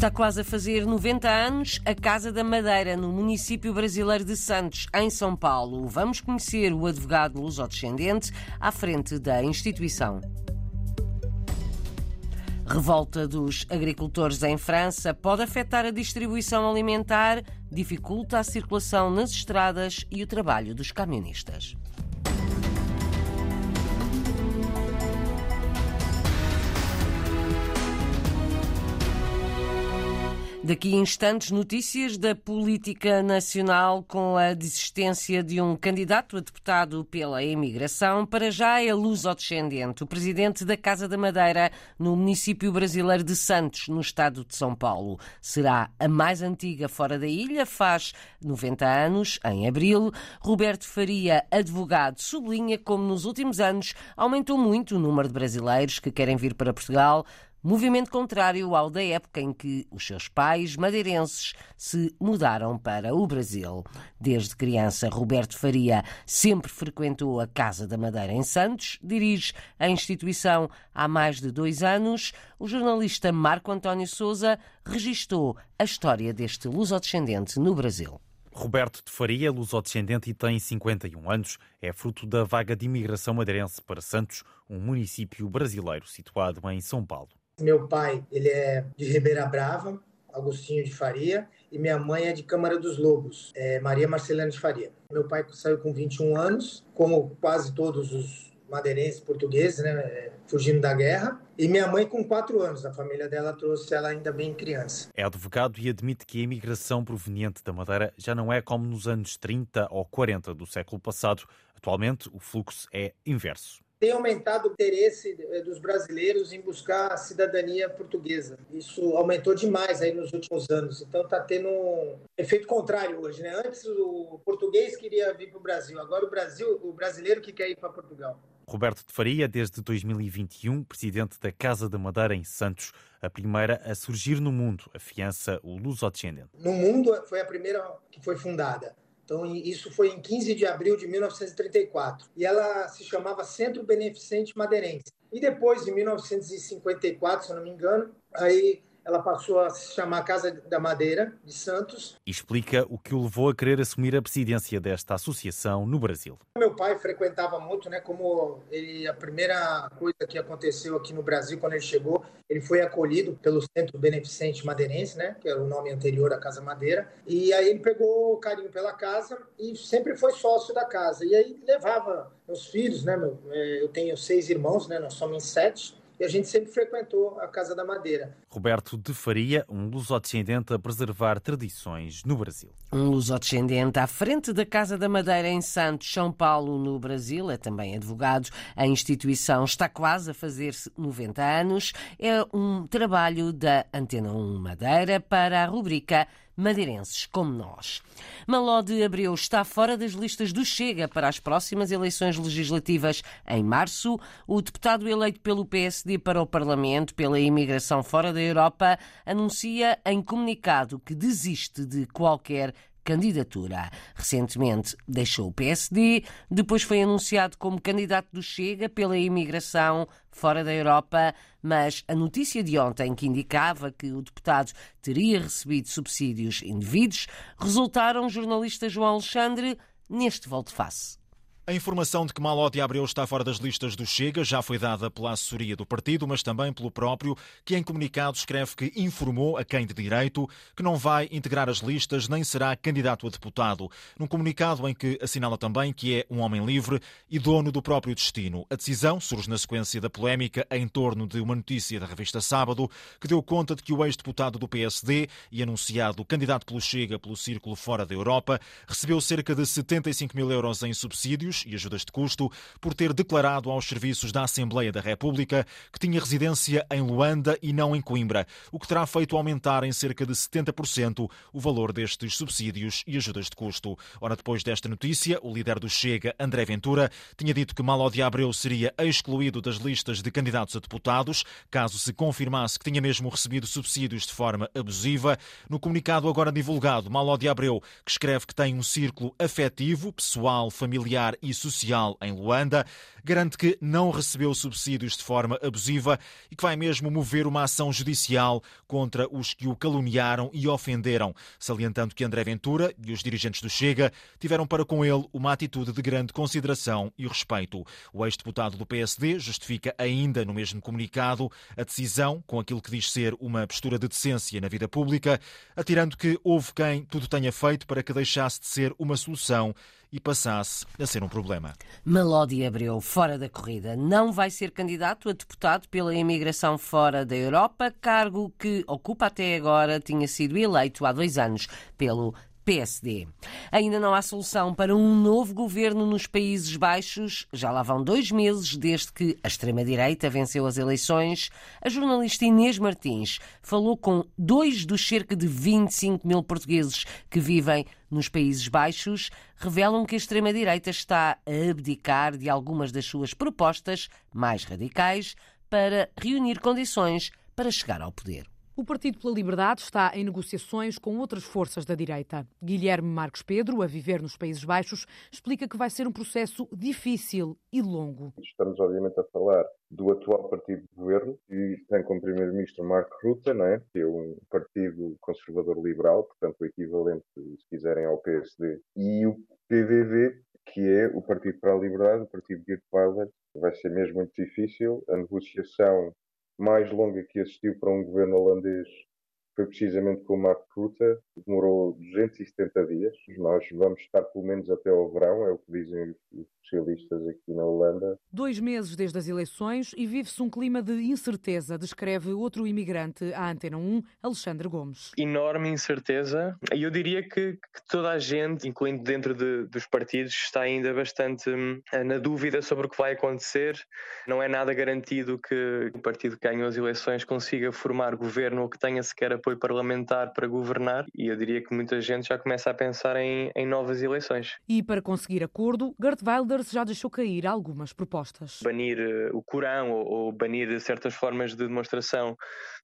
Está quase a fazer 90 anos a Casa da Madeira, no município brasileiro de Santos, em São Paulo. Vamos conhecer o advogado lusodescendente à frente da instituição. Revolta dos agricultores em França pode afetar a distribuição alimentar, dificulta a circulação nas estradas e o trabalho dos camionistas. Daqui a instantes, notícias da política nacional com a desistência de um candidato a deputado pela imigração. Para já é luso-descendente, o presidente da Casa da Madeira, no município brasileiro de Santos, no estado de São Paulo. Será a mais antiga fora da ilha, faz 90 anos, em abril. Roberto Faria, advogado, sublinha como nos últimos anos aumentou muito o número de brasileiros que querem vir para Portugal Movimento contrário ao da época em que os seus pais madeirenses se mudaram para o Brasil. Desde criança, Roberto Faria sempre frequentou a Casa da Madeira em Santos, dirige a instituição há mais de dois anos. O jornalista Marco António Souza registou a história deste lusodescendente no Brasil. Roberto de Faria é lusodescendente e tem 51 anos. É fruto da vaga de imigração madeirense para Santos, um município brasileiro situado em São Paulo. Meu pai, ele é de Ribeira Brava, Agostinho de Faria, e minha mãe é de Câmara dos Lobos, é Maria Marcelana de Faria. Meu pai saiu com 21 anos, como quase todos os madeirenses portugueses, né, é, fugindo da guerra. E minha mãe com 4 anos, a família dela trouxe ela ainda bem criança. É advogado e admite que a imigração proveniente da Madeira já não é como nos anos 30 ou 40 do século passado. Atualmente, o fluxo é inverso tem aumentado o interesse eh, dos brasileiros em buscar a cidadania portuguesa. Isso aumentou demais aí nos últimos anos. Então está tendo um efeito contrário hoje, né? Antes o português queria vir para o Brasil, agora o Brasil, o brasileiro que quer ir para Portugal. Roberto de Faria, desde 2021, presidente da Casa da Madeira em Santos, a primeira a surgir no mundo, afiança o luso-descendente. No mundo foi a primeira que foi fundada. Então, isso foi em 15 de abril de 1934. E ela se chamava Centro Beneficente Madeirense. E depois, em 1954, se eu não me engano, aí ela passou a se chamar Casa da Madeira de Santos. Explica o que o levou a querer assumir a presidência desta associação no Brasil. Meu pai frequentava muito, né? Como ele, a primeira coisa que aconteceu aqui no Brasil quando ele chegou, ele foi acolhido pelo Centro Beneficente Madeirense, né? Que era o nome anterior à Casa Madeira. E aí ele pegou carinho pela casa e sempre foi sócio da casa. E aí levava meus filhos, né? Meu, é, eu tenho seis irmãos, né? Nós somos sete e a gente sempre frequentou a Casa da Madeira. Roberto de Faria, um lusodescendente a preservar tradições no Brasil. Um lusodescendente à frente da Casa da Madeira em Santos, São Paulo, no Brasil, é também advogado. A instituição está quase a fazer-se 90 anos. É um trabalho da Antena 1 Madeira para a rubrica madeirenses como nós. Maló de Abreu está fora das listas do Chega para as próximas eleições legislativas em março. O deputado eleito pelo PSD para o Parlamento pela imigração fora da Europa anuncia em comunicado que desiste de qualquer candidatura. Recentemente deixou o PSD, depois foi anunciado como candidato do Chega pela imigração fora da Europa, mas a notícia de ontem que indicava que o deputado teria recebido subsídios indevidos resultaram jornalista João Alexandre neste volte-face. A informação de que Maló de Abreu está fora das listas do Chega já foi dada pela assessoria do partido, mas também pelo próprio, que em comunicado escreve que informou a quem de direito que não vai integrar as listas nem será candidato a deputado. Num comunicado em que assinala também que é um homem livre e dono do próprio destino. A decisão surge na sequência da polémica em torno de uma notícia da revista Sábado que deu conta de que o ex-deputado do PSD e anunciado candidato pelo Chega pelo Círculo Fora da Europa recebeu cerca de 75 mil euros em subsídios e ajudas de custo por ter declarado aos serviços da Assembleia da República que tinha residência em Luanda e não em Coimbra, o que terá feito aumentar em cerca de 70% o valor destes subsídios e ajudas de custo. Ora, depois desta notícia, o líder do Chega, André Ventura, tinha dito que Malo de Abreu seria excluído das listas de candidatos a deputados, caso se confirmasse que tinha mesmo recebido subsídios de forma abusiva. No comunicado agora divulgado, Malo de Abreu, que escreve que tem um círculo afetivo, pessoal, familiar e e social em Luanda, garante que não recebeu subsídios de forma abusiva e que vai mesmo mover uma ação judicial contra os que o caluniaram e ofenderam, salientando que André Ventura e os dirigentes do Chega tiveram para com ele uma atitude de grande consideração e respeito. O ex-deputado do PSD justifica ainda no mesmo comunicado a decisão com aquilo que diz ser uma postura de decência na vida pública, atirando que houve quem tudo tenha feito para que deixasse de ser uma solução e passasse a ser um problema. Malodi Abreu, fora da corrida, não vai ser candidato a deputado pela imigração fora da Europa, cargo que ocupa até agora, tinha sido eleito há dois anos pelo PSD. Ainda não há solução para um novo governo nos Países Baixos. Já lá vão dois meses desde que a extrema-direita venceu as eleições. A jornalista Inês Martins falou com dois dos cerca de 25 mil portugueses que vivem nos Países Baixos. Revelam que a extrema-direita está a abdicar de algumas das suas propostas mais radicais para reunir condições para chegar ao poder. O Partido pela Liberdade está em negociações com outras forças da direita. Guilherme Marcos Pedro, a viver nos Países Baixos, explica que vai ser um processo difícil e longo. Estamos, obviamente, a falar do atual partido de governo, que tem como primeiro-ministro Mark Rutte, não é? que é um partido conservador-liberal, portanto, o equivalente, se quiserem, ao PSD, e o PVV, que é o Partido para a Liberdade, o Partido de Geert Wilders. Vai ser mesmo muito difícil. A negociação mais longa que assistiu para um governo holandês foi precisamente com o Mark Rutte, demorou 270 dias. Nós vamos estar pelo menos até ao verão, é o que dizem os especialistas aqui na Holanda. Dois meses desde as eleições e vive-se um clima de incerteza, descreve outro imigrante à Antena 1, Alexandre Gomes. Enorme incerteza e eu diria que, que, toda a gente, incluindo dentro de, dos partidos, está ainda bastante hum, na dúvida sobre o que vai acontecer. Não é nada garantido que o partido que ganhou as eleições consiga formar governo ou que tenha sequer apoio parlamentar para governar e eu diria que muita gente já começa a pensar em, em novas eleições. E para conseguir acordo, Gert Wilders já deixou cair algumas propostas. Banir uh, o Corão ou, ou, banir certas formas de demonstração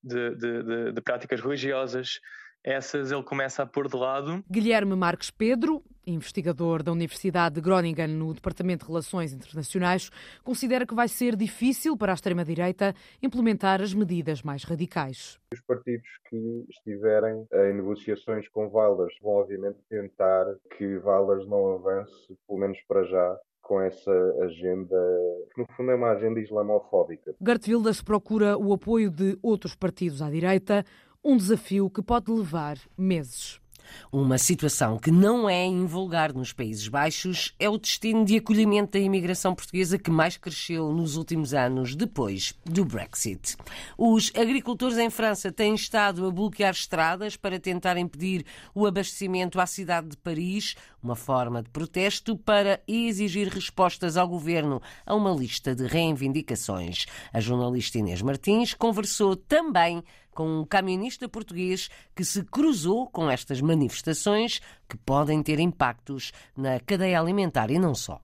de, de, de, de práticas religiosas essas ele começa a pôr de lado. Guilherme Marques Pedro, investigador da Universidade de Groningen no Departamento de Relações Internacionais, considera que vai ser difícil para a extrema-direita implementar as medidas mais radicais. Os partidos que estiverem em negociações com Wilders vão, obviamente, tentar que Wilders não avance, pelo menos para já, com essa agenda, que no fundo é uma agenda islamofóbica. Gert Wilders procura o apoio de outros partidos à direita, um desafio que pode levar meses. Uma situação que não é invulgar nos Países Baixos é o destino de acolhimento da imigração portuguesa que mais cresceu nos últimos anos depois do Brexit. Os agricultores em França têm estado a bloquear estradas para tentar impedir o abastecimento à cidade de Paris, uma forma de protesto para exigir respostas ao governo a uma lista de reivindicações. A jornalista Inês Martins conversou também com um camionista português que se cruzou com estas manifestações que podem ter impactos na cadeia alimentar e não só.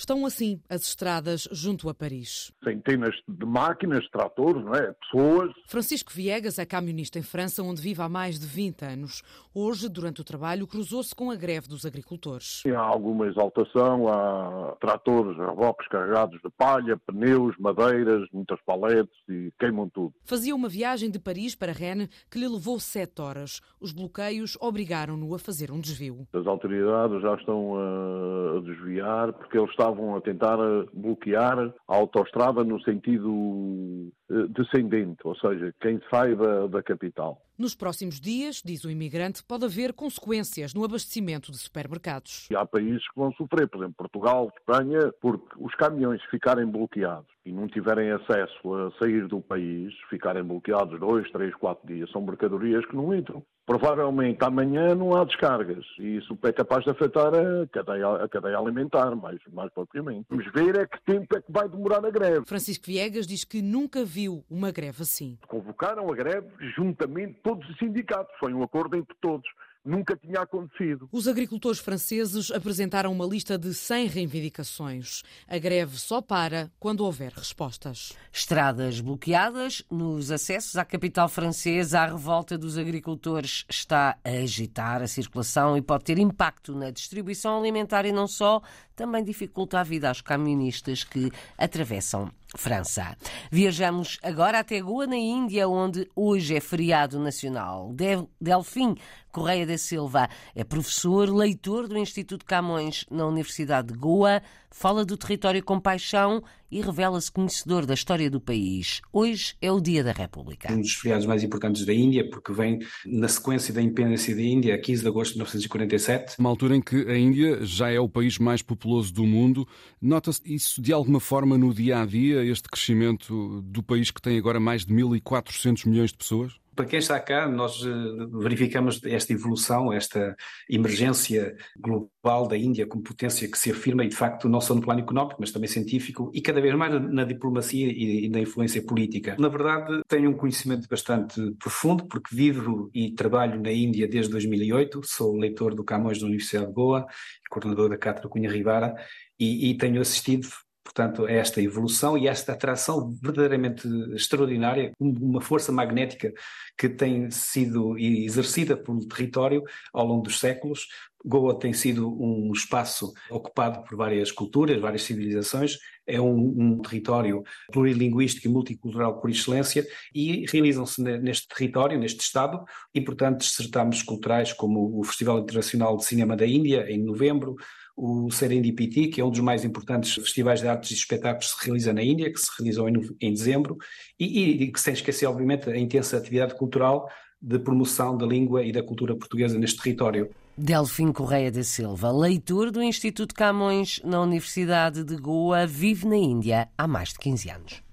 Estão assim as estradas junto a Paris. Centenas de máquinas, tratores, não é? pessoas. Francisco Viegas é camionista em França, onde vive há mais de 20 anos. Hoje, durante o trabalho, cruzou-se com a greve dos agricultores. Há alguma exaltação, há tratores, reboques carregados de palha, pneus, madeiras, muitas paletes e queimam tudo. Fazia uma viagem de Paris para Rennes que lhe levou sete horas. Os bloqueios obrigaram-no a fazer um desvio. As autoridades já estão a desviar porque eles estavam estavam a tentar bloquear a autoestrada no sentido descendente, ou seja, quem sai da, da capital. Nos próximos dias, diz o imigrante, pode haver consequências no abastecimento de supermercados. E há países que vão sofrer, por exemplo, Portugal, Espanha, porque os caminhões ficarem bloqueados e não tiverem acesso a sair do país, ficarem bloqueados dois, três, quatro dias, são mercadorias que não entram. Provavelmente amanhã não há descargas e isso é capaz de afetar a cadeia, a cadeia alimentar, mais, mais propriamente. Vamos ver é que tempo é que vai demorar a greve. Francisco Viegas diz que nunca viu uma greve assim. Convocaram a greve juntamente todos os sindicatos, foi um acordo entre todos nunca tinha acontecido. Os agricultores franceses apresentaram uma lista de 100 reivindicações. A greve só para quando houver respostas. Estradas bloqueadas nos acessos à capital francesa. A revolta dos agricultores está a agitar a circulação e pode ter impacto na distribuição alimentar e não só, também dificulta a vida aos camionistas que atravessam França. Viajamos agora até Goa, na Índia, onde hoje é feriado nacional. Delfim Correia da Silva é professor, leitor do Instituto Camões na Universidade de Goa, fala do território com paixão e revela-se conhecedor da história do país. Hoje é o Dia da República. Um dos feriados mais importantes da Índia, porque vem na sequência da independência da Índia, 15 de agosto de 1947. Uma altura em que a Índia já é o país mais populoso do mundo. Nota-se isso de alguma forma no dia a dia, este crescimento do país que tem agora mais de 1.400 milhões de pessoas? Para quem está cá, nós eh, verificamos esta evolução, esta emergência global da Índia como potência que se afirma e, de facto, não só no plano económico, mas também científico e cada vez mais na diplomacia e na influência política. Na verdade, tenho um conhecimento bastante profundo, porque vivo e trabalho na Índia desde 2008, sou leitor do Camões da Universidade de Goa, coordenador da Cátedra Cunha Rivara, e, e tenho assistido portanto, a esta evolução e esta atração verdadeiramente extraordinária, uma força magnética que tem sido exercida pelo território ao longo dos séculos. Goa tem sido um espaço ocupado por várias culturas, várias civilizações, é um, um território plurilinguístico e multicultural por excelência e realizam-se neste território, neste Estado, importantes certames culturais como o Festival Internacional de Cinema da Índia, em novembro, o Serendipity, que é um dos mais importantes festivais de artes e espetáculos que se realiza na Índia, que se realizou em, em dezembro, e, e, que sem esquecer, obviamente, a intensa atividade cultural de promoção da língua e da cultura portuguesa neste território. Delfim Correia da Silva, leitor do Instituto Camões na Universidade de Goa, vive na Índia há mais de 15 anos.